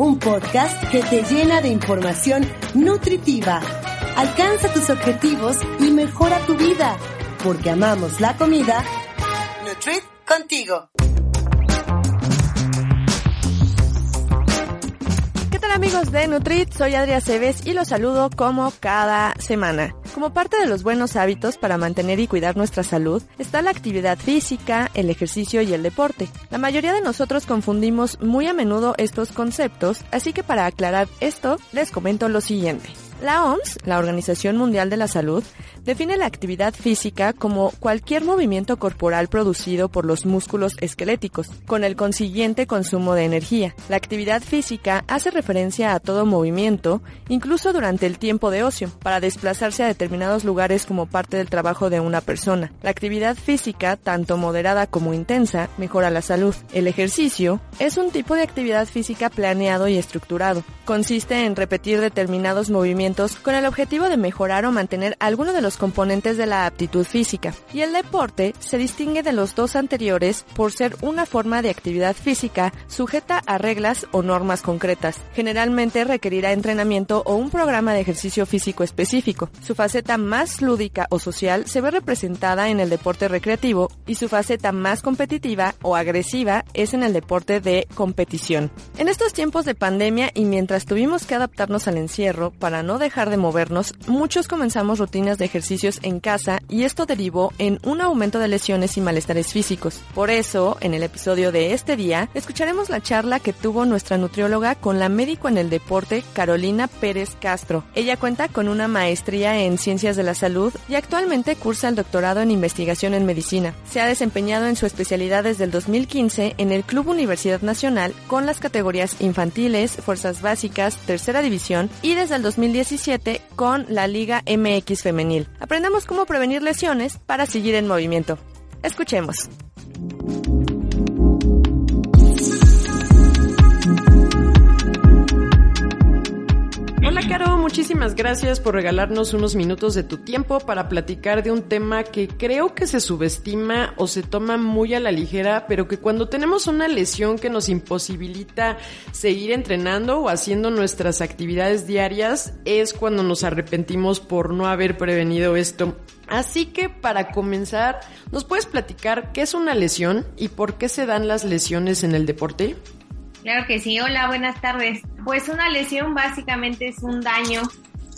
un podcast que te llena de información nutritiva. Alcanza tus objetivos y mejora tu vida, porque amamos la comida. Nutrit contigo. ¿Qué tal amigos de Nutrit? Soy Adria Cebes y los saludo como cada semana. Como parte de los buenos hábitos para mantener y cuidar nuestra salud está la actividad física, el ejercicio y el deporte. La mayoría de nosotros confundimos muy a menudo estos conceptos, así que para aclarar esto les comento lo siguiente. La OMS, la Organización Mundial de la Salud, define la actividad física como cualquier movimiento corporal producido por los músculos esqueléticos, con el consiguiente consumo de energía. La actividad física hace referencia a todo movimiento, incluso durante el tiempo de ocio, para desplazarse a determinados lugares como parte del trabajo de una persona. La actividad física, tanto moderada como intensa, mejora la salud. El ejercicio es un tipo de actividad física planeado y estructurado. Consiste en repetir determinados movimientos con el objetivo de mejorar o mantener alguno de los componentes de la aptitud física. Y el deporte se distingue de los dos anteriores por ser una forma de actividad física sujeta a reglas o normas concretas. Generalmente requerirá entrenamiento o un programa de ejercicio físico específico. Su faceta más lúdica o social se ve representada en el deporte recreativo y su faceta más competitiva o agresiva es en el deporte de competición. En estos tiempos de pandemia y mientras tuvimos que adaptarnos al encierro para no dejar de movernos, muchos comenzamos rutinas de ejercicios en casa y esto derivó en un aumento de lesiones y malestares físicos. Por eso, en el episodio de este día, escucharemos la charla que tuvo nuestra nutrióloga con la médico en el deporte Carolina Pérez Castro. Ella cuenta con una maestría en ciencias de la salud y actualmente cursa el doctorado en investigación en medicina. Se ha desempeñado en su especialidad desde el 2015 en el Club Universidad Nacional con las categorías infantiles, fuerzas básicas, tercera división y desde el 2010 con la Liga MX Femenil. Aprendamos cómo prevenir lesiones para seguir en movimiento. Escuchemos. Hola Caro, muchísimas gracias por regalarnos unos minutos de tu tiempo para platicar de un tema que creo que se subestima o se toma muy a la ligera, pero que cuando tenemos una lesión que nos imposibilita seguir entrenando o haciendo nuestras actividades diarias es cuando nos arrepentimos por no haber prevenido esto. Así que para comenzar, ¿nos puedes platicar qué es una lesión y por qué se dan las lesiones en el deporte? Claro que sí. Hola, buenas tardes. Pues una lesión básicamente es un daño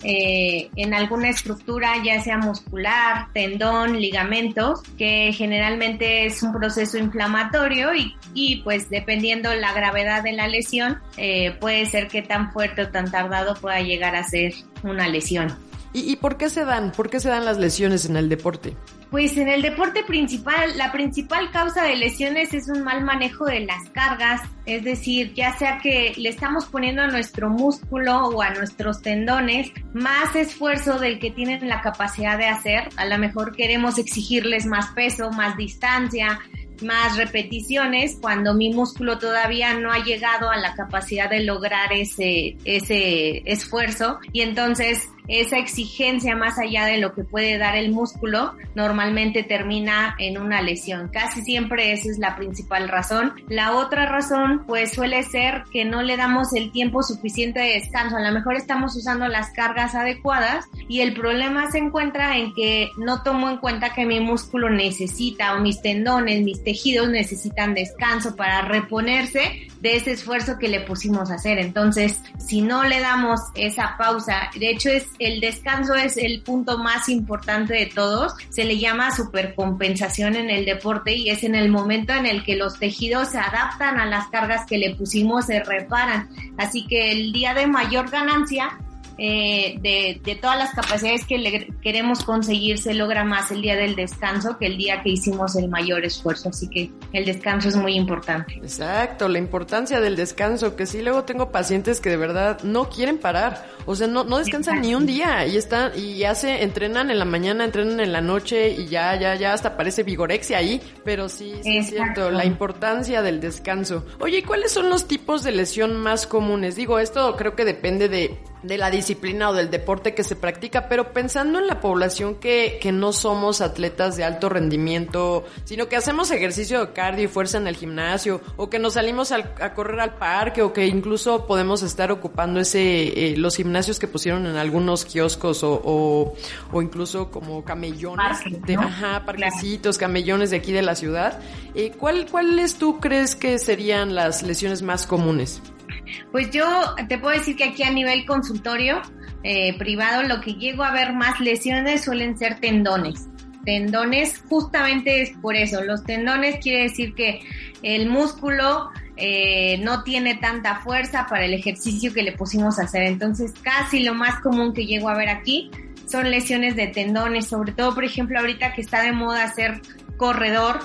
eh, en alguna estructura, ya sea muscular, tendón, ligamentos, que generalmente es un proceso inflamatorio y, pues dependiendo la gravedad de la lesión, eh, puede ser que tan fuerte o tan tardado pueda llegar a ser una lesión. ¿Y, por qué se dan? ¿Por qué se dan las lesiones en el deporte? Pues en el deporte principal, la principal causa de lesiones es un mal manejo de las cargas, es decir, ya sea que le estamos poniendo a nuestro músculo o a nuestros tendones más esfuerzo del que tienen la capacidad de hacer, a lo mejor queremos exigirles más peso, más distancia, más repeticiones cuando mi músculo todavía no ha llegado a la capacidad de lograr ese, ese esfuerzo y entonces esa exigencia más allá de lo que puede dar el músculo normalmente termina en una lesión. Casi siempre esa es la principal razón. La otra razón pues suele ser que no le damos el tiempo suficiente de descanso. A lo mejor estamos usando las cargas adecuadas y el problema se encuentra en que no tomo en cuenta que mi músculo necesita o mis tendones, mis tejidos necesitan descanso para reponerse de ese esfuerzo que le pusimos a hacer. Entonces, si no le damos esa pausa, de hecho es el descanso es el punto más importante de todos, se le llama supercompensación en el deporte y es en el momento en el que los tejidos se adaptan a las cargas que le pusimos, se reparan. Así que el día de mayor ganancia eh, de, de, todas las capacidades que le queremos conseguir se logra más el día del descanso que el día que hicimos el mayor esfuerzo. Así que el descanso es muy importante. Exacto, la importancia del descanso, que sí luego tengo pacientes que de verdad no quieren parar, o sea, no, no descansan ni un día y están, y ya se entrenan en la mañana, entrenan en la noche y ya, ya, ya hasta parece vigorexia ahí, pero sí, sí es cierto, la importancia del descanso. Oye, ¿cuáles son los tipos de lesión más comunes? Digo, esto creo que depende de de la disciplina o del deporte que se practica, pero pensando en la población que, que no somos atletas de alto rendimiento, sino que hacemos ejercicio de cardio y fuerza en el gimnasio, o que nos salimos a correr al parque, o que incluso podemos estar ocupando ese, eh, los gimnasios que pusieron en algunos kioscos o, o, o incluso como camellones, de, ajá, parquecitos, camellones de aquí de la ciudad. Eh, ¿cuál, ¿Cuáles tú crees que serían las lesiones más comunes? Pues yo te puedo decir que aquí a nivel consultorio eh, privado lo que llego a ver más lesiones suelen ser tendones. Tendones justamente es por eso. Los tendones quiere decir que el músculo eh, no tiene tanta fuerza para el ejercicio que le pusimos a hacer. Entonces casi lo más común que llego a ver aquí son lesiones de tendones, sobre todo por ejemplo ahorita que está de moda hacer corredor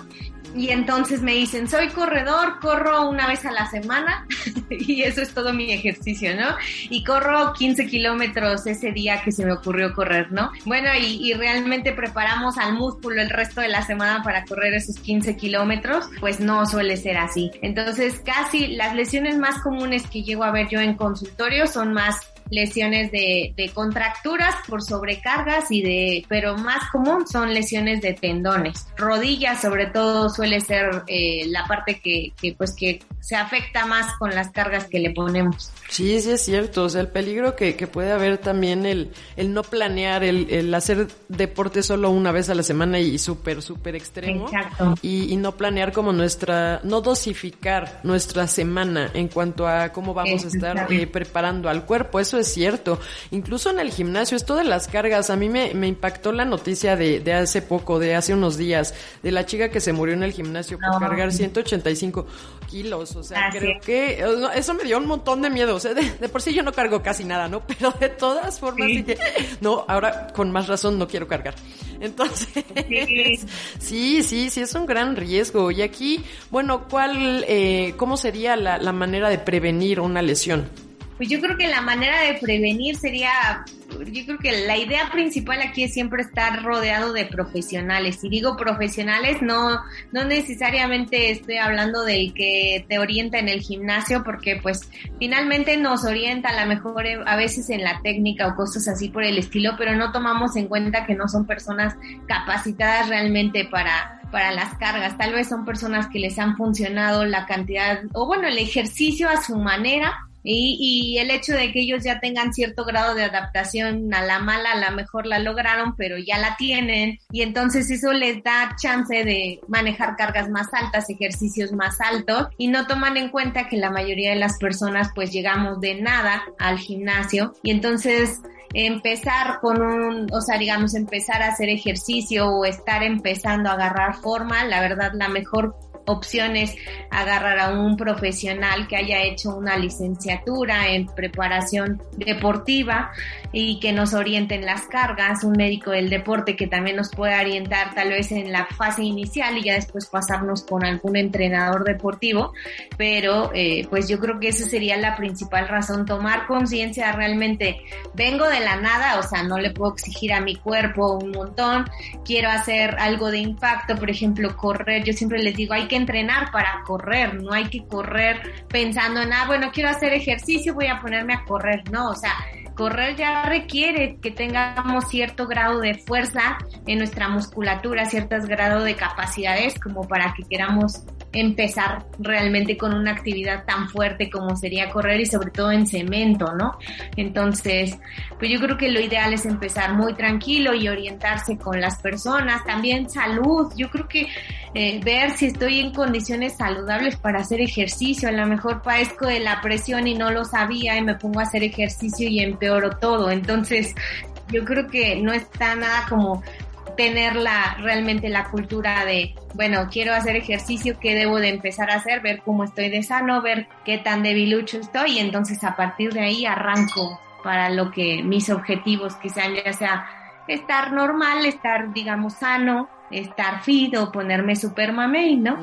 y entonces me dicen, soy corredor, corro una vez a la semana y eso es todo mi ejercicio, ¿no? Y corro 15 kilómetros ese día que se me ocurrió correr, ¿no? Bueno, y, y, realmente preparamos al músculo el resto de la semana para correr esos 15 kilómetros, pues no suele ser así. Entonces, casi las lesiones más comunes que llego a ver yo en consultorio son más lesiones de, de, contracturas por sobrecargas y de, pero más común son lesiones de tendones. Rodillas sobre todo suele ser eh, la parte que, que, pues que se afecta más con las cargas que le ponemos. Sí, sí es cierto, o sea, el peligro que, que puede haber también el, el no planear, el, el hacer deporte solo una vez a la semana y súper, súper extremo. Exacto. Y, y, no planear como nuestra, no dosificar nuestra semana en cuanto a cómo vamos a estar eh, preparando al cuerpo. Eso es cierto. Incluso en el gimnasio, esto de las cargas, a mí me, me impactó la noticia de, de, hace poco, de hace unos días, de la chica que se murió en el gimnasio por no. cargar 185 kilos. O sea, ah, creo sí. que eso me dio un montón de miedo. O sea, de, de, por sí yo no cargo casi nada, ¿no? Pero de todas formas, sí. que, no, ahora con más razón no quiero cargar. Entonces, sí. sí, sí, sí, es un gran riesgo. Y aquí, bueno, ¿cuál, eh, cómo sería la, la manera de prevenir una lesión? Pues yo creo que la manera de prevenir sería, yo creo que la idea principal aquí es siempre estar rodeado de profesionales. Y digo profesionales, no, no necesariamente estoy hablando del que te orienta en el gimnasio, porque pues finalmente nos orienta a lo mejor a veces en la técnica o cosas así por el estilo, pero no tomamos en cuenta que no son personas capacitadas realmente para, para las cargas. Tal vez son personas que les han funcionado la cantidad, o bueno, el ejercicio a su manera y, el hecho de que ellos ya tengan cierto grado de adaptación a la mala, a lo mejor la lograron, pero ya la tienen. Y entonces eso les da chance de manejar cargas más altas, ejercicios más altos. Y no toman en cuenta que la mayoría de las personas pues llegamos de nada al gimnasio. Y entonces empezar con un, o sea, digamos, empezar a hacer ejercicio o estar empezando a agarrar forma, la verdad, la mejor opción es agarrar a un profesional que haya hecho una licenciatura en preparación deportiva y que nos oriente en las cargas, un médico del deporte que también nos pueda orientar tal vez en la fase inicial y ya después pasarnos con algún entrenador deportivo, pero eh, pues yo creo que esa sería la principal razón, tomar conciencia realmente, vengo de la nada, o sea, no le puedo exigir a mi cuerpo un montón, quiero hacer algo de impacto, por ejemplo, correr, yo siempre les digo, hay que entrenar para correr, no hay que correr pensando en, ah, bueno, quiero hacer ejercicio, voy a ponerme a correr, no, o sea, correr ya requiere que tengamos cierto grado de fuerza en nuestra musculatura, cierto grado de capacidades como para que queramos empezar realmente con una actividad tan fuerte como sería correr y sobre todo en cemento, ¿no? Entonces, pues yo creo que lo ideal es empezar muy tranquilo y orientarse con las personas, también salud, yo creo que eh, ver si estoy en condiciones saludables para hacer ejercicio, a lo mejor padezco de la presión y no lo sabía y me pongo a hacer ejercicio y empeoro todo, entonces yo creo que no está nada como tener la, realmente la cultura de, bueno, quiero hacer ejercicio, ¿qué debo de empezar a hacer? Ver cómo estoy de sano, ver qué tan debilucho estoy y entonces a partir de ahí arranco para lo que mis objetivos que sean ya sea estar normal, estar digamos sano, estar fit o ponerme super mamey, ¿no?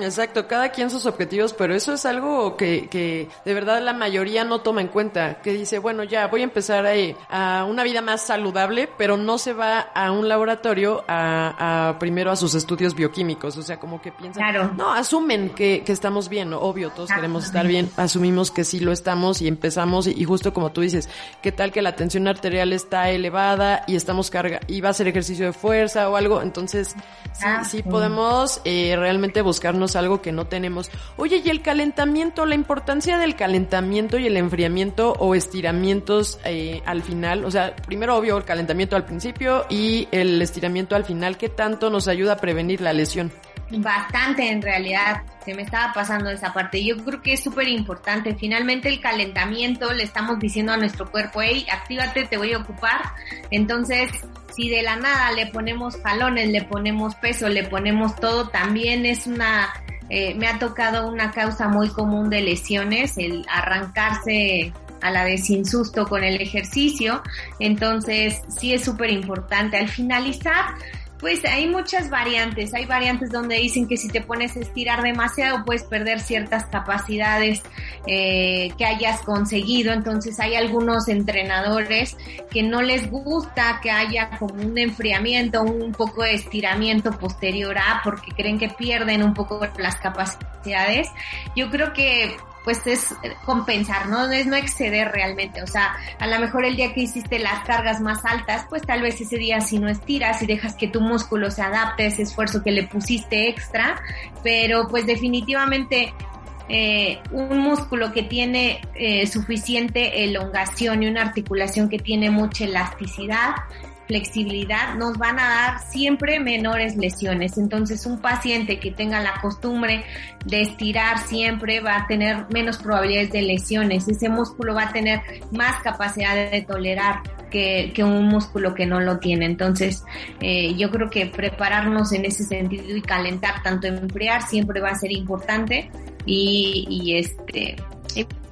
exacto, cada quien sus objetivos, pero eso es algo que, que de verdad la mayoría no toma en cuenta, que dice, bueno, ya voy a empezar a, a una vida más saludable, pero no se va a un laboratorio a, a primero a sus estudios bioquímicos, o sea, como que piensan, claro. no, asumen que, que estamos bien, obvio, todos queremos estar bien, asumimos que sí lo estamos y empezamos y, y, justo como tú dices, ¿qué tal que la tensión arterial está elevada y estamos carga y va a hacer ejercicio de fuerza o algo? Entonces sí, ah, sí podemos eh, realmente buscarnos algo que no tenemos. Oye, y el calentamiento, la importancia del calentamiento y el enfriamiento o estiramientos eh, al final, o sea, primero obvio el calentamiento al principio y el estiramiento al final, ¿qué tanto nos ayuda a prevenir la lesión? Bastante en realidad, se me estaba pasando esa parte. Yo creo que es súper importante. Finalmente el calentamiento, le estamos diciendo a nuestro cuerpo, hey, actívate, te voy a ocupar. Entonces, si de la nada le ponemos jalones, le ponemos peso, le ponemos todo, también es una, eh, me ha tocado una causa muy común de lesiones, el arrancarse a la vez sin susto con el ejercicio. Entonces, sí es súper importante. Al finalizar, pues hay muchas variantes. Hay variantes donde dicen que si te pones a estirar demasiado puedes perder ciertas capacidades eh, que hayas conseguido. Entonces hay algunos entrenadores que no les gusta que haya como un enfriamiento, un poco de estiramiento posterior a, porque creen que pierden un poco las capacidades. Yo creo que pues es compensar, ¿no? Es no exceder realmente. O sea, a lo mejor el día que hiciste las cargas más altas, pues tal vez ese día si no estiras y dejas que tu músculo se adapte a ese esfuerzo que le pusiste extra, pero pues definitivamente eh, un músculo que tiene eh, suficiente elongación y una articulación que tiene mucha elasticidad, flexibilidad, nos van a dar siempre menores lesiones. Entonces, un paciente que tenga la costumbre de estirar siempre va a tener menos probabilidades de lesiones. Ese músculo va a tener más capacidad de tolerar que, un músculo que no lo tiene. Entonces, eh, yo creo que prepararnos en ese sentido y calentar, tanto enfriar, siempre va a ser importante. Y, y este,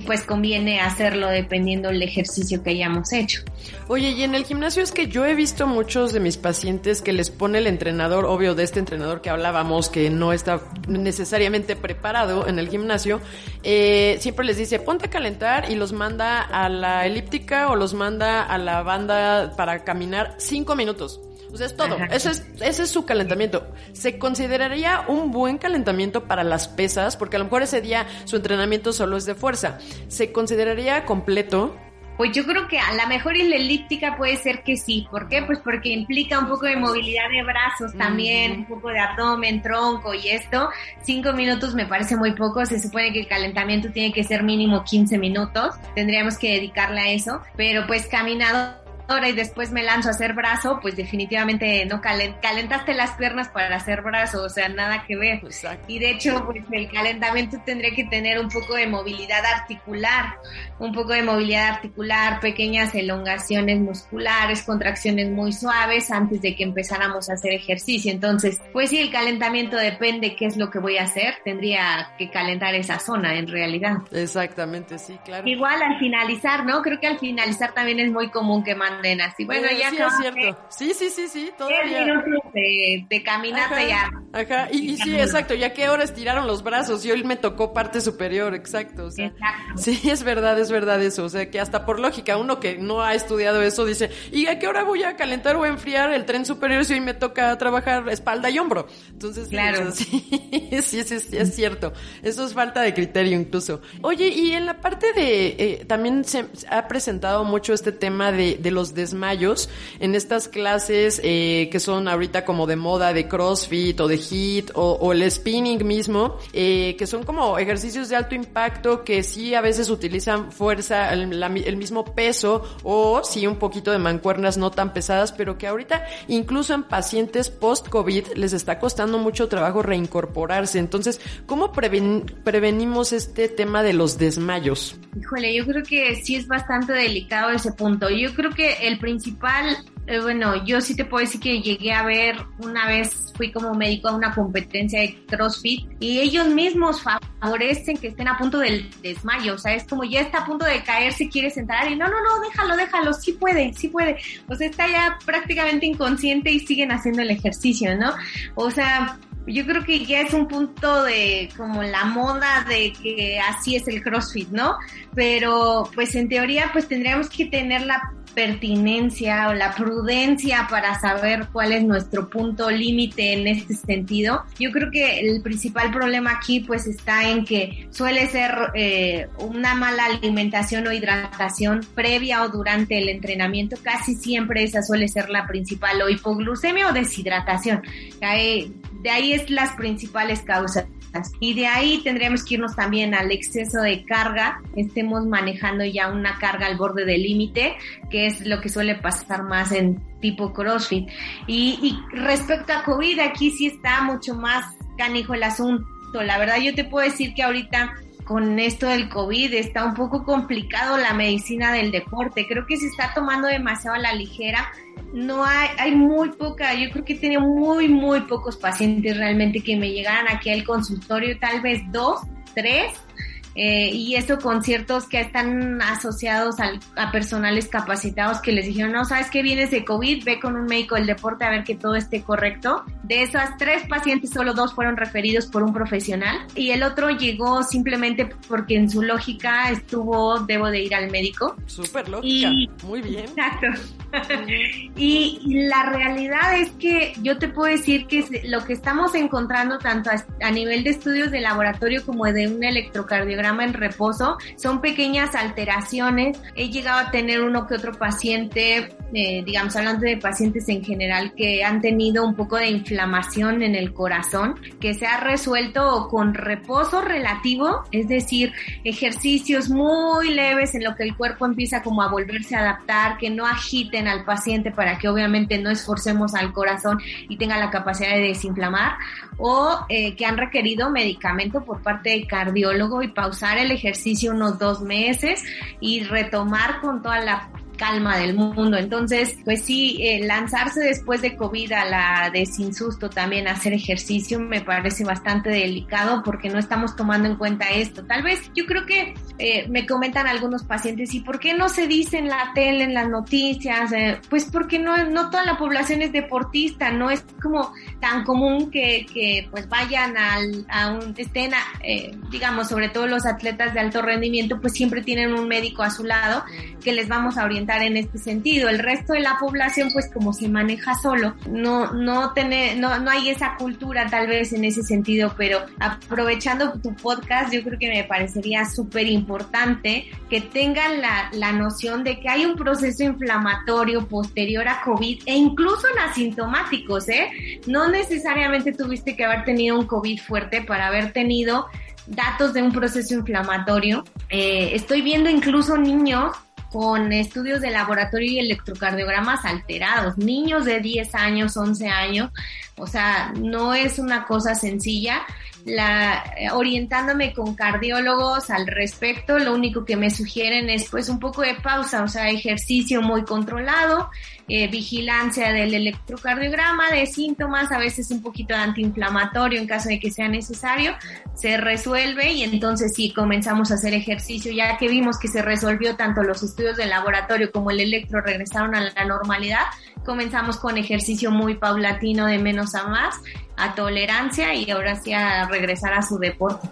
pues conviene hacerlo dependiendo del ejercicio que hayamos hecho. Oye, y en el gimnasio es que yo he visto muchos de mis pacientes que les pone el entrenador, obvio de este entrenador que hablábamos, que no está necesariamente preparado en el gimnasio, eh, siempre les dice ponte a calentar y los manda a la elíptica o los manda a la banda para caminar cinco minutos. Sea, es todo. Ese es, ese es su calentamiento. ¿Se consideraría un buen calentamiento para las pesas? Porque a lo mejor ese día su entrenamiento solo es de fuerza. ¿Se consideraría completo? Pues yo creo que a la mejor en la elíptica puede ser que sí. ¿Por qué? Pues porque implica un poco de movilidad de brazos también, un poco de abdomen, tronco y esto. Cinco minutos me parece muy poco. Se supone que el calentamiento tiene que ser mínimo 15 minutos. Tendríamos que dedicarle a eso. Pero pues caminado y después me lanzo a hacer brazo, pues definitivamente no calentaste las piernas para hacer brazo, o sea, nada que ver. Y de hecho, pues el calentamiento tendría que tener un poco de movilidad articular, un poco de movilidad articular, pequeñas elongaciones musculares, contracciones muy suaves antes de que empezáramos a hacer ejercicio. Entonces, pues sí, el calentamiento depende qué es lo que voy a hacer, tendría que calentar esa zona en realidad. Exactamente, sí, claro. Igual al finalizar, ¿no? Creo que al finalizar también es muy común que manden Sí, bueno, ya sí, es cierto. Sí, sí, sí, sí, 10 todavía. de, de caminata Ajá, ya. Ajá, y, y sí, exacto, ya que ahora estiraron los brazos y hoy me tocó parte superior, exacto. O sea, Exacto. sí, es verdad, es verdad eso. O sea, que hasta por lógica, uno que no ha estudiado eso dice, ¿y a qué hora voy a calentar o a enfriar el tren superior si hoy me toca trabajar espalda y hombro? Entonces, Claro. sí, sí, sí, sí, es cierto. Eso es falta de criterio incluso. Oye, y en la parte de, eh, también se se ha presentado mucho este tema de, de los desmayos en estas clases eh, que son ahorita como de moda de CrossFit o de HIIT o, el spinning mismo, eh, que son como ejercicios de alto impacto que sí a veces utilizan fuerza, el, la el mismo peso o sí un poquito de mancuernas no tan pesadas, pero que ahorita incluso en pacientes post-COVID les está costando mucho trabajo reincorporarse. Entonces, ¿cómo preven- prevenimos este tema de los desmayos? Híjole, yo creo que sí es bastante delicado ese punto. Yo creo que el principal, eh, bueno, yo sí te puedo decir que llegué a ver una vez, fui como médico a una competencia de CrossFit y ellos mismos favorecen que estén a punto del desmayo. O sea, es como ya está a punto de caerse, quiere sentar y no, no, no, déjalo, déjalo, sí puede, sí puede. O sea, está ya prácticamente inconsciente y siguen haciendo el ejercicio, ¿no? O sea, yo creo que ya es un punto de como la moda de que así es el CrossFit, ¿no? Pero pues en teoría pues tendríamos que tener la pertinencia o la prudencia para saber cuál es nuestro punto límite en este sentido. Yo creo que el principal problema aquí pues está en que suele ser eh, una mala alimentación o hidratación previa o durante el entrenamiento. Casi siempre esa suele ser la principal o hipoglucemia o deshidratación. De ahí es las principales causas. Y de ahí tendríamos que irnos también al exceso de carga, estemos manejando ya una carga al borde del límite, que es lo que suele pasar más en tipo CrossFit. Y, y respecto a COVID, aquí sí está mucho más canijo el asunto. La verdad yo te puedo decir que ahorita con esto del COVID está un poco complicado la medicina del deporte. Creo que se está tomando demasiado a la ligera. No hay, hay muy poca, yo creo que he tenido muy, muy pocos pacientes realmente que me llegaran aquí al consultorio, tal vez dos, tres, eh, y eso con ciertos que están asociados a personales capacitados que les dijeron, no, sabes que vienes de COVID, ve con un médico del deporte a ver que todo esté correcto. De esas tres pacientes, solo dos fueron referidos por un profesional y el otro llegó simplemente porque en su lógica estuvo, debo de ir al médico. Súper lógica. Y- Muy bien. Exacto. y, y la realidad es que yo te puedo decir que lo que estamos encontrando tanto a, a nivel de estudios de laboratorio como de un electrocardiograma en reposo son pequeñas alteraciones. He llegado a tener uno que otro paciente, eh, digamos hablando de pacientes en general que han tenido un poco de inflamación en el corazón que se ha resuelto con reposo relativo, es decir, ejercicios muy leves en lo que el cuerpo empieza como a volverse a adaptar, que no agiten al paciente para que obviamente no esforcemos al corazón y tenga la capacidad de desinflamar, o eh, que han requerido medicamento por parte del cardiólogo y pausar el ejercicio unos dos meses y retomar con toda la calma del mundo. Entonces, pues sí, eh, lanzarse después de COVID a la de sin susto también hacer ejercicio me parece bastante delicado porque no estamos tomando en cuenta esto. Tal vez yo creo que eh, me comentan algunos pacientes, ¿y por qué no se dice en la tele, en las noticias? Eh, pues porque no, no toda la población es deportista, no es como tan común que, pues vayan al, a un, estén, a, digamos, sobre todo los atletas de alto rendimiento, pues siempre tienen un médico a su lado que les vamos a orientar en este sentido. El resto de la población, pues como se maneja solo, no, no, tener, no, no hay esa cultura tal vez en ese sentido, pero aprovechando tu podcast, yo creo que me parecería súper importante que tengan la, la noción de que hay un proceso inflamatorio posterior a COVID e incluso en asintomáticos, ¿eh? No necesariamente tuviste que haber tenido un COVID fuerte para haber tenido datos de un proceso inflamatorio. Eh, estoy viendo incluso niños con estudios de laboratorio y electrocardiogramas alterados, niños de 10 años, 11 años, o sea, no es una cosa sencilla. La, eh, orientándome con cardiólogos al respecto, lo único que me sugieren es pues un poco de pausa, o sea, ejercicio muy controlado, eh, vigilancia del electrocardiograma, de síntomas, a veces un poquito de antiinflamatorio en caso de que sea necesario, se resuelve y entonces sí comenzamos a hacer ejercicio, ya que vimos que se resolvió tanto los estudios del laboratorio como el electro regresaron a la normalidad, comenzamos con ejercicio muy paulatino de menos a más, a tolerancia y ahora sí a regresar a su deporte.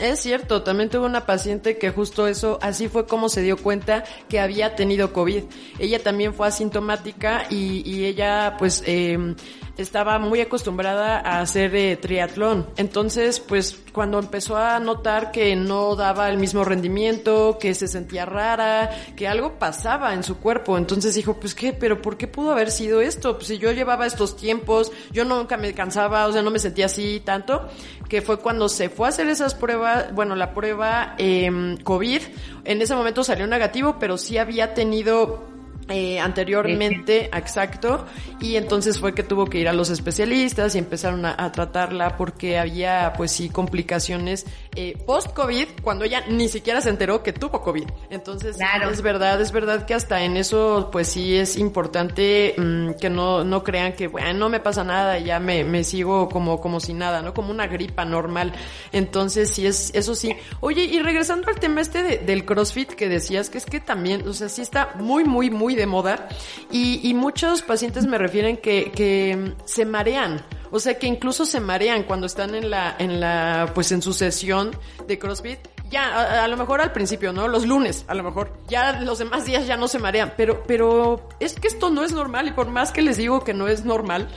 Es cierto, también tuve una paciente que justo eso, así fue como se dio cuenta que había tenido COVID. Ella también fue asintomática y, y ella pues eh, estaba muy acostumbrada a hacer eh, triatlón. Entonces, pues cuando empezó a notar que no daba el mismo rendimiento, que se sentía rara, que algo pasaba en su cuerpo, entonces dijo, pues qué, pero ¿por qué pudo haber sido esto? Pues si yo llevaba estos tiempos, yo nunca me cansaba, o sea, no me sentía así tanto, que fue cuando se fue a hacer esas pruebas, bueno, la prueba eh, COVID, en ese momento salió negativo, pero sí había tenido eh, anteriormente, exacto, y entonces fue que tuvo que ir a los especialistas y empezaron a, tratarla porque había, pues sí, complicaciones eh, post-COVID cuando ella ni siquiera se enteró que tuvo COVID. Entonces, es verdad, es verdad que hasta en eso, pues sí es importante mm, que no, no crean que, bueno, no me pasa nada, ya me, me sigo como, como si nada, ¿no? Como una gripa normal. Entonces, sí es, eso sí. Oye, y regresando al tema este del CrossFit que decías, que es que también, o sea, sí está muy, muy, muy de moda y, muchos pacientes me refieren que, se marean. O sea que incluso se marean cuando están en la, en la, pues en su sesión de CrossFit. Ya, a, lo mejor al principio, ¿no? Los lunes, a lo mejor. Ya los demás días ya no se marean. Pero, pero es que esto no es normal y por más que les digo que no es normal,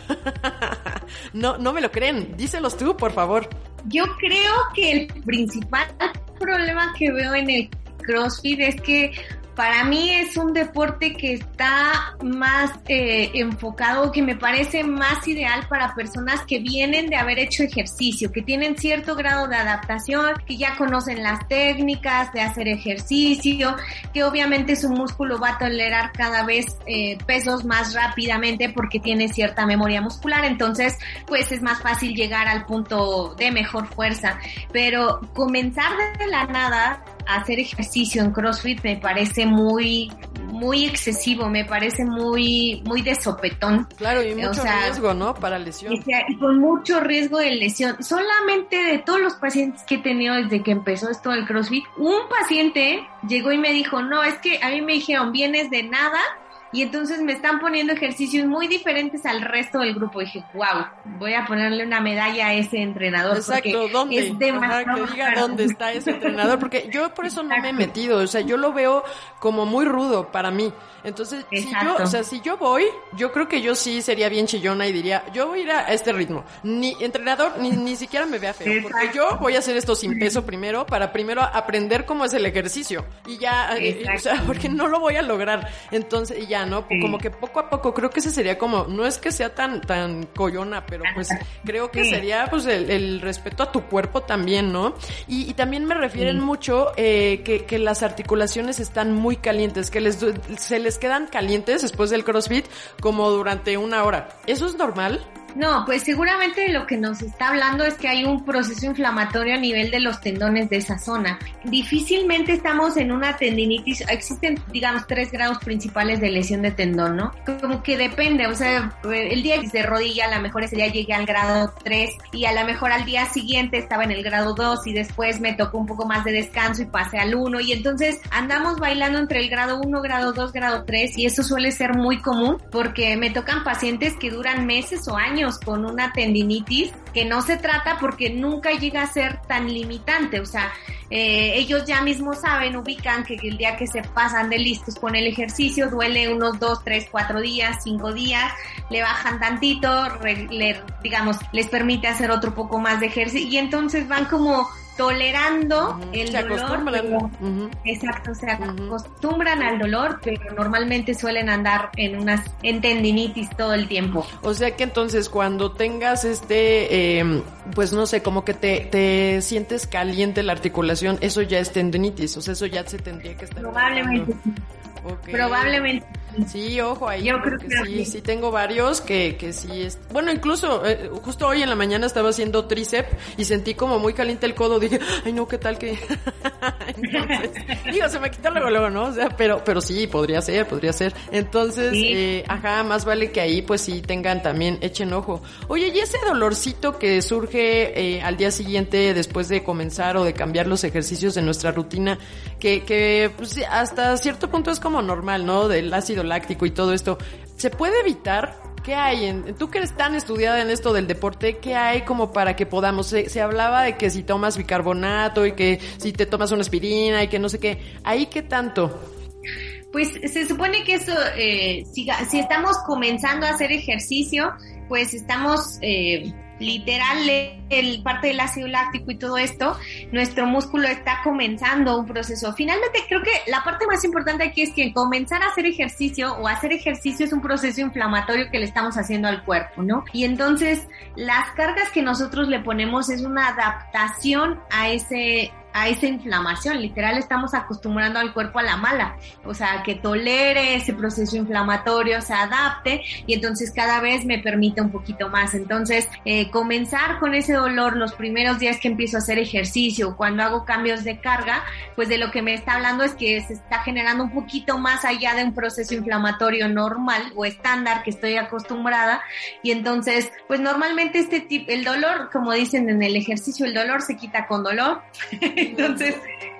no, no me lo creen. Díselos tú, por favor. Yo creo que el principal problema que veo en el CrossFit es que para mí es un deporte que está más eh, enfocado, que me parece más ideal para personas que vienen de haber hecho ejercicio, que tienen cierto grado de adaptación, que ya conocen las técnicas de hacer ejercicio, que obviamente su músculo va a tolerar cada vez eh, pesos más rápidamente porque tiene cierta memoria muscular, entonces pues es más fácil llegar al punto de mejor fuerza. Pero comenzar de la nada hacer ejercicio en CrossFit me parece muy muy excesivo, me parece muy muy de sopetón. Claro, y mucho riesgo, ¿no? Para lesión. Y, con mucho riesgo de lesión. Solamente de todos los pacientes que he tenido desde que empezó esto del CrossFit, un paciente llegó y me dijo, "No, es que a mí me dijeron, vienes de nada y entonces me están poniendo ejercicios muy diferentes al resto del grupo. Y dije, wow, voy a ponerle una medalla a ese entrenador. Exacto, ¿dónde? Es que diga dónde está ese entrenador, porque yo por eso no me he metido, o sea, yo lo veo como muy rudo para mí. Entonces, si yo, o sea, si yo voy, yo creo que yo sí sería bien chillona y diría, yo voy a ir a este ritmo. Ni entrenador, ni, ni siquiera me vea feo, porque yo voy a hacer esto sin peso primero, para primero aprender cómo es el ejercicio. Y ya, eh, o sea, porque no lo voy a lograr. Entonces, y ya, ¿no? Como que poco a poco, creo que ese sería como, no es que sea tan, tan coyona, pero pues creo que sería pues el, respeto a tu cuerpo también, ¿no? Y, también me refieren mucho eh, que, que, las articulaciones están muy calientes, que les, se les quedan calientes después del CrossFit como durante una hora. ¿Eso es normal? No, pues seguramente lo que nos está hablando es que hay un proceso inflamatorio a nivel de los tendones de esa zona. Difícilmente estamos en una tendinitis, existen, digamos, tres grados principales de lesión de tendón, ¿no? Como que depende, o sea, el día de rodilla a lo mejor ese día llegué al grado 3 y a lo mejor al día siguiente estaba en el grado 2 y después me tocó un poco más de descanso y pasé al 1 y entonces andamos bailando entre el grado 1, grado 2, grado 3 y eso suele ser muy común porque me tocan pacientes que duran meses o años con una tendinitis que no se trata porque nunca llega a ser tan limitante, o sea, eh, ellos ya mismos saben, ubican que el día que se pasan de listos con el ejercicio duele unos dos, tres, cuatro días, cinco días, le bajan tantito, digamos, les permite hacer otro poco más de ejercicio y entonces van como tolerando el dolor. Exacto, se acostumbran al dolor, pero normalmente suelen andar en unas en tendinitis todo el tiempo. O sea que entonces cuando tengas este, em, pues no sé, como que te, te sientes caliente la articulación, eso ya es tendinitis, o sea, eso ya se tendría que estar. Probablemente. Probablemente. Sí, ojo ahí, Yo creo que sí, sí tengo varios que, que sí es... Bueno, incluso, eh, justo hoy en la mañana estaba haciendo tríceps y sentí como muy caliente el codo, dije, ay no, ¿qué tal que...? Entonces, digo, se me quita luego, luego, ¿no? O sea, pero, pero sí, podría ser, podría ser. Entonces, eh, ajá, más vale que ahí pues sí tengan también, echen ojo. Oye, ¿y ese dolorcito que surge eh, al día siguiente después de comenzar o de cambiar los ejercicios de nuestra rutina, que, que pues, hasta cierto punto es como normal, ¿no? Del ácido láctico y todo esto, ¿se puede evitar? ¿Qué hay? En, tú que eres tan estudiada en esto del deporte, ¿qué hay como para que podamos? Se, hablaba de que si tomas bicarbonato y que si te tomas una aspirina y que no sé qué. ¿Ahí qué tanto? Pues se supone que eso, eh, si, si estamos comenzando a hacer ejercicio, pues estamos eh, literal el parte del ácido láctico y todo esto, nuestro músculo está comenzando un proceso. Finalmente, creo que la parte más importante aquí es que comenzar a hacer ejercicio o hacer ejercicio es un proceso inflamatorio que le estamos haciendo al cuerpo, ¿no? Y entonces, las cargas que nosotros le ponemos es una adaptación a ese a esa inflamación. Literal, estamos acostumbrando al cuerpo a la mala, o sea, que tolere ese proceso inflamatorio, se adapte y entonces cada vez me permite un poquito más. Entonces, eh, comenzar con ese dolor los primeros días que empiezo a hacer ejercicio, cuando hago cambios de carga, pues de lo que me está hablando es que se está generando un poquito más allá de un proceso inflamatorio normal o estándar que estoy acostumbrada y entonces, pues normalmente este tipo, el dolor, como dicen en el ejercicio, el dolor se quita con dolor. Entonces,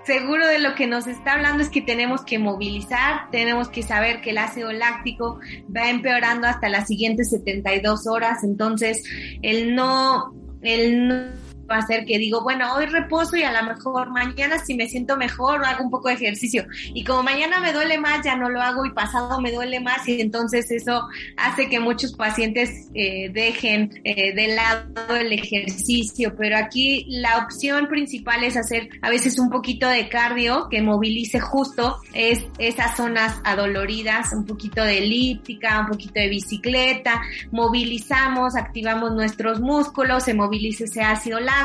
seguro de lo que nos está hablando es que tenemos que movilizar, tenemos que saber que el ácido láctico va empeorando hasta las siguientes 72 horas, entonces el no, el no va a hacer que digo, bueno, hoy reposo y a lo mejor mañana si me siento mejor hago un poco de ejercicio. Y como mañana me duele más, ya no lo hago y pasado me duele más y entonces eso hace que muchos pacientes eh, dejen eh, de lado el ejercicio. Pero aquí la opción principal es hacer a veces un poquito de cardio que movilice justo es esas zonas adoloridas, un poquito de elíptica, un poquito de bicicleta, movilizamos, activamos nuestros músculos, se moviliza ese ácido láctico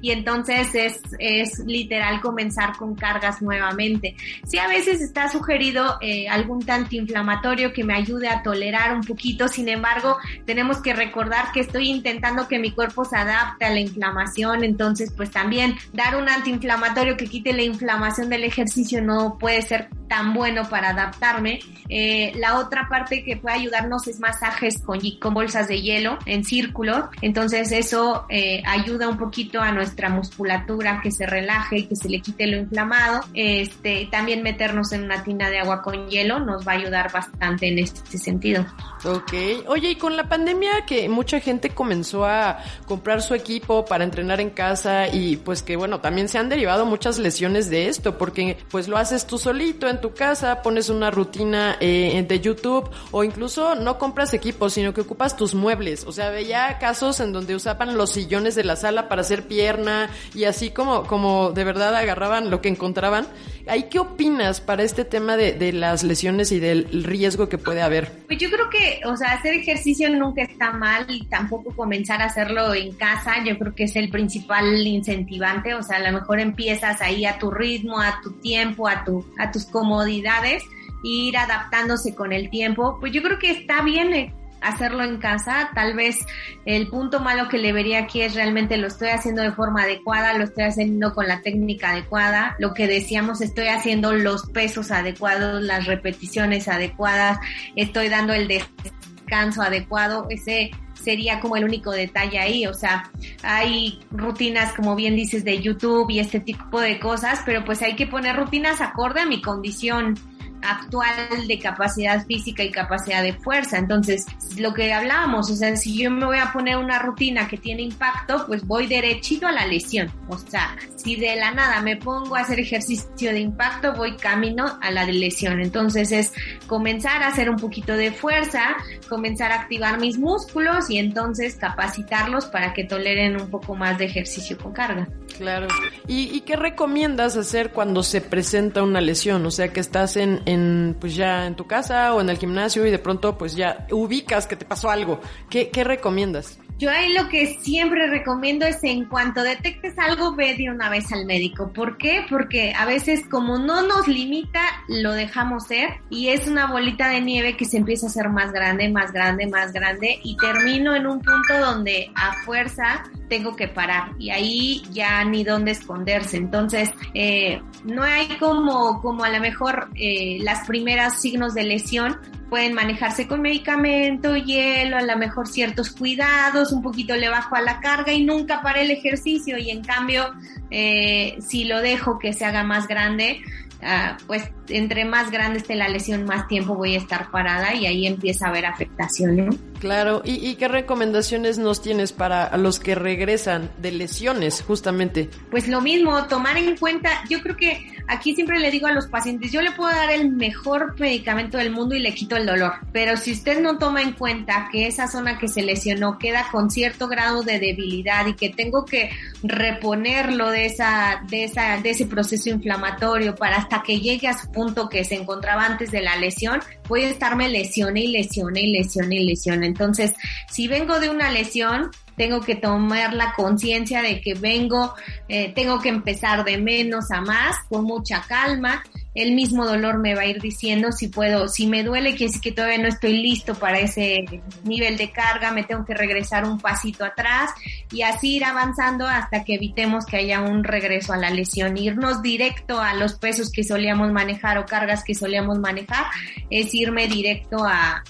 y entonces es, es literal comenzar con cargas nuevamente. Sí, a veces está sugerido eh, algún antiinflamatorio que me ayude a tolerar un poquito, sin embargo, tenemos que recordar que estoy intentando que mi cuerpo se adapte a la inflamación, entonces pues también dar un antiinflamatorio que quite la inflamación del ejercicio no puede ser tan bueno para adaptarme. Eh, la otra parte que puede ayudarnos es masajes con, bolsas de hielo en círculo. Entonces eso eh, ayuda un poquito a nuestra musculatura que se relaje y que se le quite lo inflamado. Este, también meternos en una tina de agua con hielo nos va a ayudar bastante en este sentido. Ok. Oye, y con la pandemia que mucha gente comenzó a comprar su equipo para entrenar en casa y pues que bueno, también se han derivado muchas lesiones de esto porque pues lo haces tú solito tu casa, pones una rutina eh, de YouTube o incluso no compras equipos, sino que ocupas tus muebles. O sea, veía casos en donde usaban los sillones de la sala para hacer pierna y así como, como de verdad agarraban lo que encontraban. ¿Ahí qué opinas para este tema de, de las lesiones y del riesgo que puede haber? Pues yo creo que, o sea, hacer ejercicio nunca está mal y tampoco comenzar a hacerlo en casa, yo creo que es el principal incentivante, o sea, a lo mejor empiezas ahí a tu ritmo, a tu tiempo, a tu, a tus cómodos comodidades, ir adaptándose con el tiempo, pues yo creo que está bien eh, hacerlo en casa. Tal vez el punto malo que le vería aquí es realmente lo estoy haciendo de forma adecuada, lo estoy haciendo con la técnica adecuada. Lo que decíamos, estoy haciendo los pesos adecuados, las repeticiones adecuadas, estoy dando el descanso adecuado. Ese sería como el único detalle ahí. O sea, hay rutinas, como bien dices, de YouTube y este tipo de cosas, pero pues hay que poner rutinas acorde a mi condición actual de capacidad física y capacidad de fuerza. Entonces, lo que hablábamos, o sea, si yo me voy a poner una rutina que tiene impacto, pues voy derechito a la lesión. O sea, si de la nada me pongo a hacer ejercicio de impacto, voy camino a la lesión. Entonces es comenzar a hacer un poquito de fuerza, comenzar a activar mis músculos y entonces capacitarlos para que toleren un poco más de ejercicio con carga. Claro. ¿Y, qué recomiendas hacer cuando se presenta una lesión? O sea, que estás en en, pues ya en tu casa o en el gimnasio y de pronto pues ya ubicas que te pasó algo. ¿Qué, qué recomiendas? Yo ahí lo que siempre recomiendo es en cuanto detectes algo, ve de una vez al médico. ¿Por qué? Porque a veces como no nos limita, lo dejamos ser y es una bolita de nieve que se empieza a hacer más grande, más grande, más grande y termino en un punto donde a fuerza tengo que parar y ahí ya ni dónde esconderse. Entonces, eh, no hay como, como a lo mejor eh, las primeras signos de lesión pueden manejarse con medicamento, hielo, a lo mejor ciertos cuidados, un poquito le bajo a la carga y nunca para el ejercicio. Y en cambio eh, si lo dejo que se haga más grande, ah, pues entre más grande esté la lesión, más tiempo voy a estar parada y ahí empieza a haber afectación. Claro, ¿Y, qué recomendaciones nos tienes para los que regresan de lesiones, justamente? Pues lo mismo, tomar en cuenta, yo creo que aquí siempre le digo a los pacientes, yo le puedo dar el mejor medicamento del mundo y le quito el dolor, pero si usted no toma en cuenta que esa zona que se lesionó queda con cierto grado de debilidad y que tengo que reponerlo de esa, de esa, de ese proceso inflamatorio para hasta que llegue a su punto que se encontraba antes de la lesión, voy a estarme lesione y lesione y lesione y lesione. Entonces, si vengo de una lesión, tengo que tomar la conciencia de que vengo, eh, tengo que empezar de menos a más, con mucha calma. El mismo dolor me va a ir diciendo si puedo, si me duele, que es que todavía no estoy listo para ese nivel de carga, me tengo que regresar un pasito atrás y así ir avanzando hasta que evitemos que haya un regreso a la lesión. Irnos directo a los pesos que solíamos manejar o cargas que solíamos manejar es irme directo a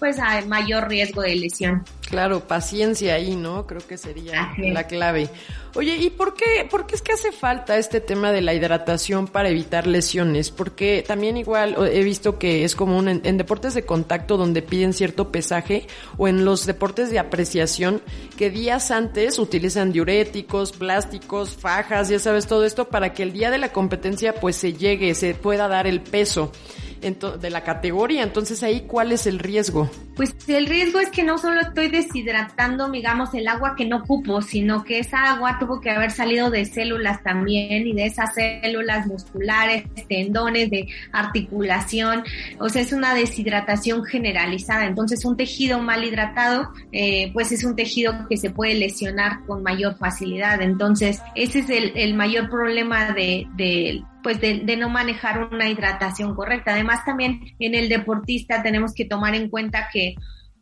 pues a mayor riesgo de lesión. Claro, paciencia ahí, ¿no? Creo que sería la clave. Oye, ¿y por qué, por qué es que hace falta este tema de la hidratación para evitar lesiones? Porque también igual he visto que es común en, en deportes de contacto donde piden cierto pesaje o en los deportes de apreciación que días antes utilizan diuréticos, plásticos, fajas, ya sabes todo esto para que el día de la competencia pues se llegue, se pueda dar el peso de la categoría. Entonces ahí, ¿cuál es el riesgo? Pues el riesgo es que no solo estoy deshidratando, digamos, el agua que no ocupo, sino que esa agua tuvo que haber salido de células también y de esas células musculares, tendones, de articulación. O sea, es una deshidratación generalizada. Entonces un tejido mal hidratado, eh, pues es un tejido que se puede lesionar con mayor facilidad. Entonces ese es el, mayor problema de, de pues de, de, no manejar una hidratación correcta. Además también en el deportista tenemos que tomar en cuenta que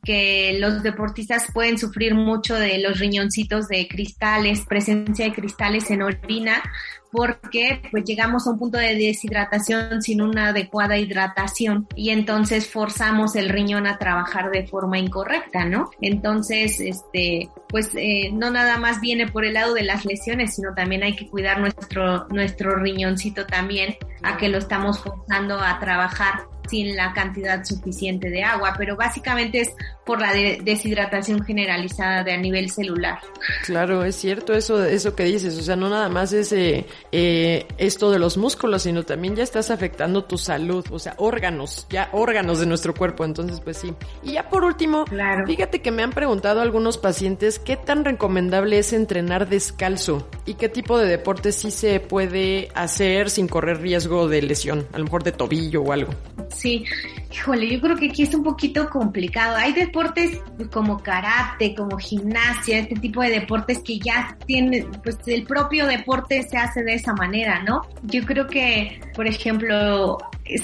que los deportistas pueden sufrir mucho de los riñoncitos de cristales, presencia de cristales en orina, porque pues llegamos a un punto de deshidratación sin una adecuada hidratación y entonces forzamos el riñón a trabajar de forma incorrecta, ¿no? Entonces, este, pues eh, no nada más viene por el lado de las lesiones, sino también hay que cuidar nuestro, nuestro riñoncito también a que lo estamos forzando a trabajar sin la cantidad suficiente de agua, pero básicamente es por la deshidratación generalizada de a nivel celular. Claro, es cierto eso, eso que dices, o sea, no nada más es eh, eh, esto de los músculos, sino también ya estás afectando tu salud, o sea, órganos, ya órganos de nuestro cuerpo, entonces pues sí. Y ya por último, claro. fíjate que me han preguntado algunos pacientes qué tan recomendable es entrenar descalzo y qué tipo de deporte sí se puede hacer sin correr riesgo de lesión, a lo mejor de tobillo o algo. Sí, híjole, yo creo que aquí es un poquito complicado. Hay deportes como karate, como gimnasia, este tipo de deportes que ya tienen, pues el propio deporte se hace de esa manera, ¿no? Yo creo que, por ejemplo, es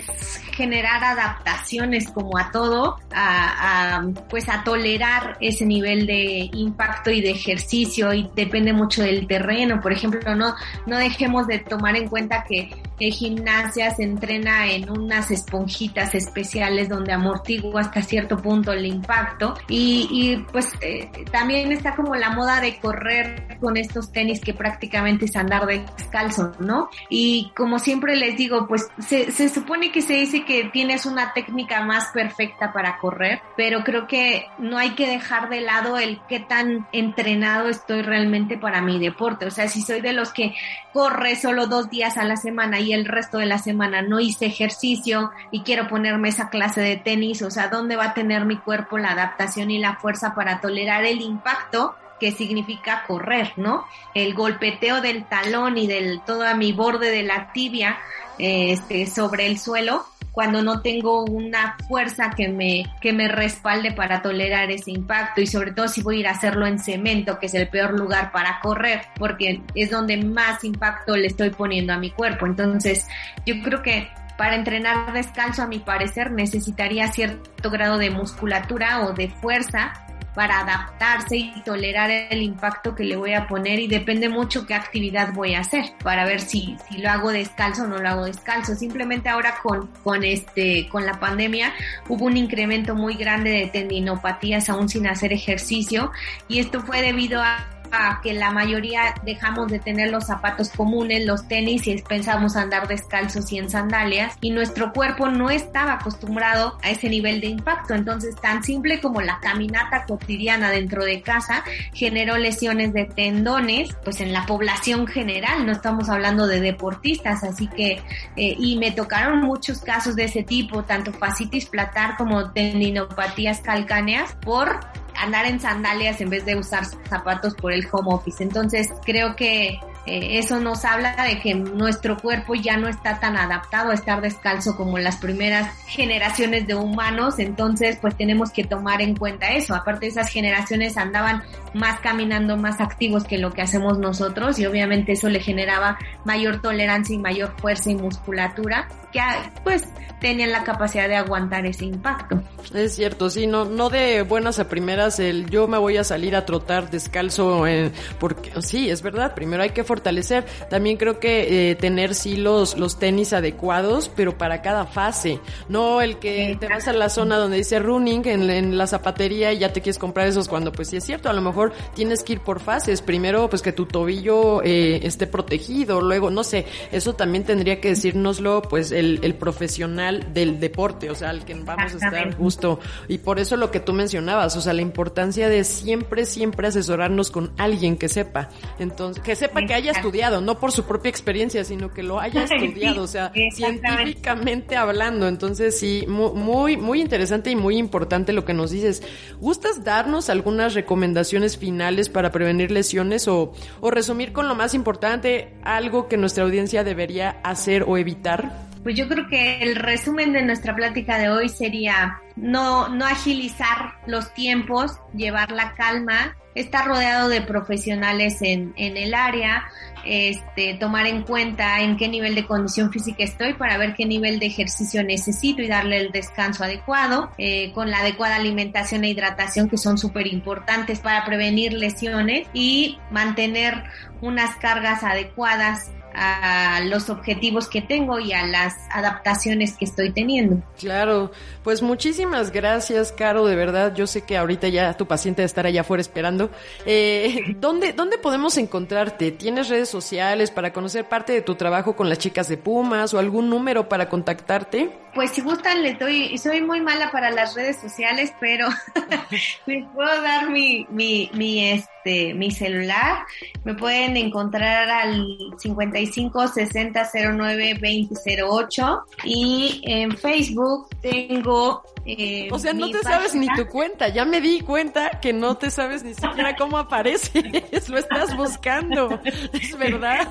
generar adaptaciones como a todo, a, pues a tolerar ese nivel de impacto y de ejercicio y depende mucho del terreno. Por ejemplo, no, no dejemos de tomar en cuenta que en gimnasia se entrena en unas esponjitas especiales donde amortigua hasta cierto punto el impacto y, y pues eh, también está como la moda de correr con estos tenis que prácticamente es andar descalzo, ¿no? Y como siempre les digo, pues se, se supone que se dice que tienes una técnica más perfecta para correr, pero creo que no hay que dejar de lado el qué tan entrenado estoy realmente para mi deporte. O sea, si soy de los que corre solo dos días a la semana y el resto de la semana no hice ejercicio y quiero ponerme esa clase de tenis, o sea, ¿dónde va a tener mi cuerpo la adaptación y la fuerza para tolerar el impacto que significa correr, ¿no? El golpeteo del talón y del todo a mi borde de la tibia este, sobre el suelo cuando no tengo una fuerza que me, que me respalde para tolerar ese impacto y sobre todo si voy a ir a hacerlo en cemento, que es el peor lugar para correr, porque es donde más impacto le estoy poniendo a mi cuerpo. Entonces, yo creo que para entrenar descalzo, a mi parecer, necesitaría cierto grado de musculatura o de fuerza para adaptarse y tolerar el impacto que le voy a poner y depende mucho qué actividad voy a hacer para ver si, si lo hago descalzo o no lo hago descalzo. Simplemente ahora con, con este, con la pandemia hubo un incremento muy grande de tendinopatías aún sin hacer ejercicio y esto fue debido a que la mayoría dejamos de tener los zapatos comunes, los tenis y pensamos andar descalzos y en sandalias y nuestro cuerpo no estaba acostumbrado a ese nivel de impacto. Entonces, tan simple como la caminata cotidiana dentro de casa generó lesiones de tendones, pues en la población general, no estamos hablando de deportistas, así que, eh, y me tocaron muchos casos de ese tipo, tanto fascitis platar como tendinopatías calcáneas por andar en sandalias en vez de usar zapatos por el home office. Entonces creo que eh, eso nos habla de que nuestro cuerpo ya no está tan adaptado a estar descalzo como las primeras generaciones de humanos, entonces pues tenemos que tomar en cuenta eso. Aparte esas generaciones andaban más caminando, más activos que lo que hacemos nosotros y obviamente eso le generaba mayor tolerancia y mayor fuerza y musculatura que pues tenían la capacidad de aguantar ese impacto. Es cierto, sí, no, no de buenas a primeras el yo me voy a salir a trotar descalzo, en, porque sí, es verdad, primero hay que fortalecer. También creo que eh, tener sí los, los tenis adecuados, pero para cada fase, no el que te vas a la zona donde dice running en, en la zapatería y ya te quieres comprar esos cuando pues sí es cierto, a lo mejor tienes que ir por fases, primero pues que tu tobillo eh, esté protegido, luego no sé, eso también tendría que decírnoslo pues el el, profesional del deporte, o sea, al que vamos a estar justo. Y por eso lo que tú mencionabas, o sea, la importancia de siempre, siempre asesorarnos con alguien que sepa. Entonces, que sepa que haya estudiado, no por su propia experiencia, sino que lo haya estudiado, o sea, científicamente hablando. Entonces, sí, muy, muy interesante y muy importante lo que nos dices. ¿Gustas darnos algunas recomendaciones finales para prevenir lesiones o, o resumir con lo más importante, algo que nuestra audiencia debería hacer o evitar? Pues yo creo que el resumen de nuestra plática de hoy sería no, no agilizar los tiempos, llevar la calma, estar rodeado de profesionales en, en el área, este, tomar en cuenta en qué nivel de condición física estoy para ver qué nivel de ejercicio necesito y darle el descanso adecuado, eh, con la adecuada alimentación e hidratación que son súper importantes para prevenir lesiones y mantener unas cargas adecuadas a los objetivos que tengo y a las adaptaciones que estoy teniendo. Claro, pues muchísimas gracias, Caro, de verdad. Yo sé que ahorita ya tu paciente debe estar allá afuera esperando. Eh, ¿dónde, ¿Dónde podemos encontrarte? ¿Tienes redes sociales para conocer parte de tu trabajo con las chicas de Pumas o algún número para contactarte? Pues si gustan, le doy, soy muy mala para las redes sociales, pero les puedo dar mi, mi, mi, este, mi celular. Me pueden encontrar al 55 60 09 20 08 y en Facebook tengo eh, o sea, no te sabes ni tu cuenta. Ya me di cuenta que no te sabes ni siquiera cómo apareces. Lo estás buscando. Es verdad.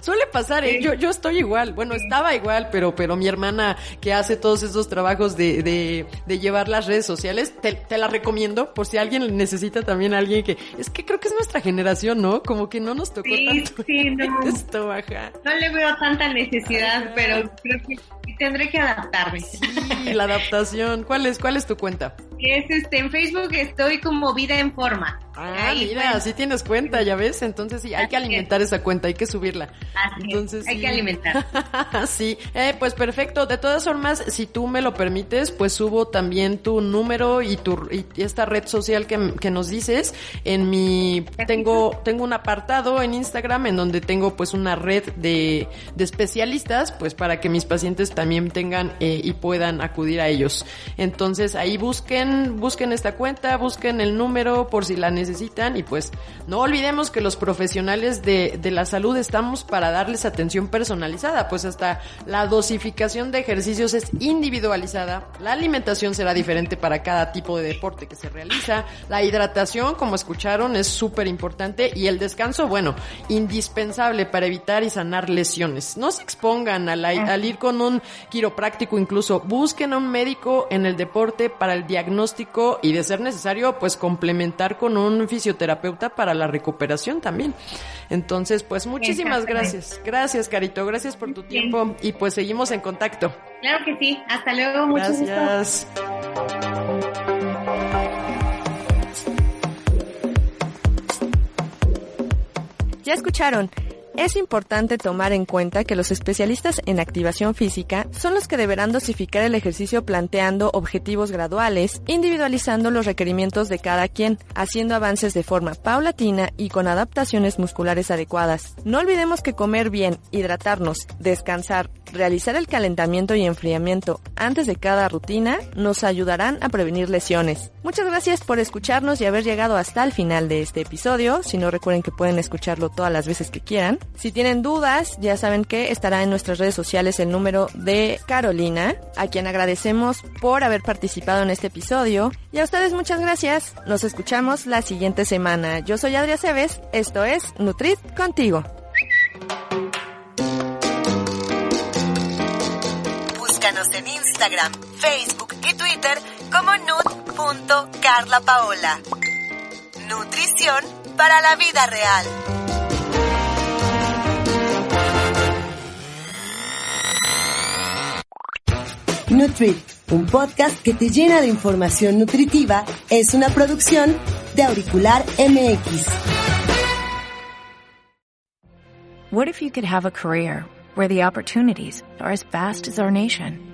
Suele pasar, ¿eh? Yo, yo estoy igual. Bueno, estaba igual, pero, pero mi hermana que hace todos esos trabajos de, de, de llevar las redes sociales, te, te, la recomiendo por si alguien necesita también a alguien que, es que creo que es nuestra generación, ¿no? Como que no nos tocó tanto sí, no. esto, baja. No le veo tanta necesidad, pero creo que tendré que adaptarme. Sí, la adaptación. ¿Cuál es, cuál es tu cuenta? Es este, en Facebook estoy como Vida en Forma. Ah, mira, así tienes cuenta, ya ves. Entonces sí, hay que alimentar esa cuenta, hay que subirla. Así Entonces, hay que alimentar. sí, eh, pues perfecto. De todas formas, si tú me lo permites, pues subo también tu número y tu y esta red social que, que nos dices. En mi tengo tengo un apartado en Instagram en donde tengo pues una red de, de especialistas, pues para que mis pacientes también tengan eh, y puedan acudir a ellos. Entonces ahí busquen busquen esta cuenta, busquen el número por si la necesitan necesitan y pues no olvidemos que los profesionales de, de la salud estamos para darles atención personalizada, pues hasta la dosificación de ejercicios es individualizada, la alimentación será diferente para cada tipo de deporte que se realiza, la hidratación, como escucharon, es súper importante y el descanso, bueno, indispensable para evitar y sanar lesiones. No se expongan al, al ir con un quiropráctico incluso, busquen a un médico en el deporte para el diagnóstico y de ser necesario, pues complementar con un fisioterapeuta para la recuperación también. Entonces, pues muchísimas gracias. Gracias, Carito. Gracias por tu tiempo y pues seguimos en contacto. Claro que sí. Hasta luego. Muchas gracias. Ya escucharon. Es importante tomar en cuenta que los especialistas en activación física son los que deberán dosificar el ejercicio planteando objetivos graduales, individualizando los requerimientos de cada quien, haciendo avances de forma paulatina y con adaptaciones musculares adecuadas. No olvidemos que comer bien, hidratarnos, descansar, realizar el calentamiento y enfriamiento antes de cada rutina nos ayudarán a prevenir lesiones. Muchas gracias por escucharnos y haber llegado hasta el final de este episodio. Si no recuerden que pueden escucharlo todas las veces que quieran. Si tienen dudas, ya saben que estará en nuestras redes sociales el número de Carolina, a quien agradecemos por haber participado en este episodio. Y a ustedes muchas gracias. Nos escuchamos la siguiente semana. Yo soy Adria Cebes, esto es Nutrit contigo. En Instagram, Facebook y Twitter como nut.carlapaola. Nutrición para la vida real. Nutrit, un podcast que te llena de información nutritiva, es una producción de Auricular MX. What if you could have a career where the opportunities are as vast as our nation,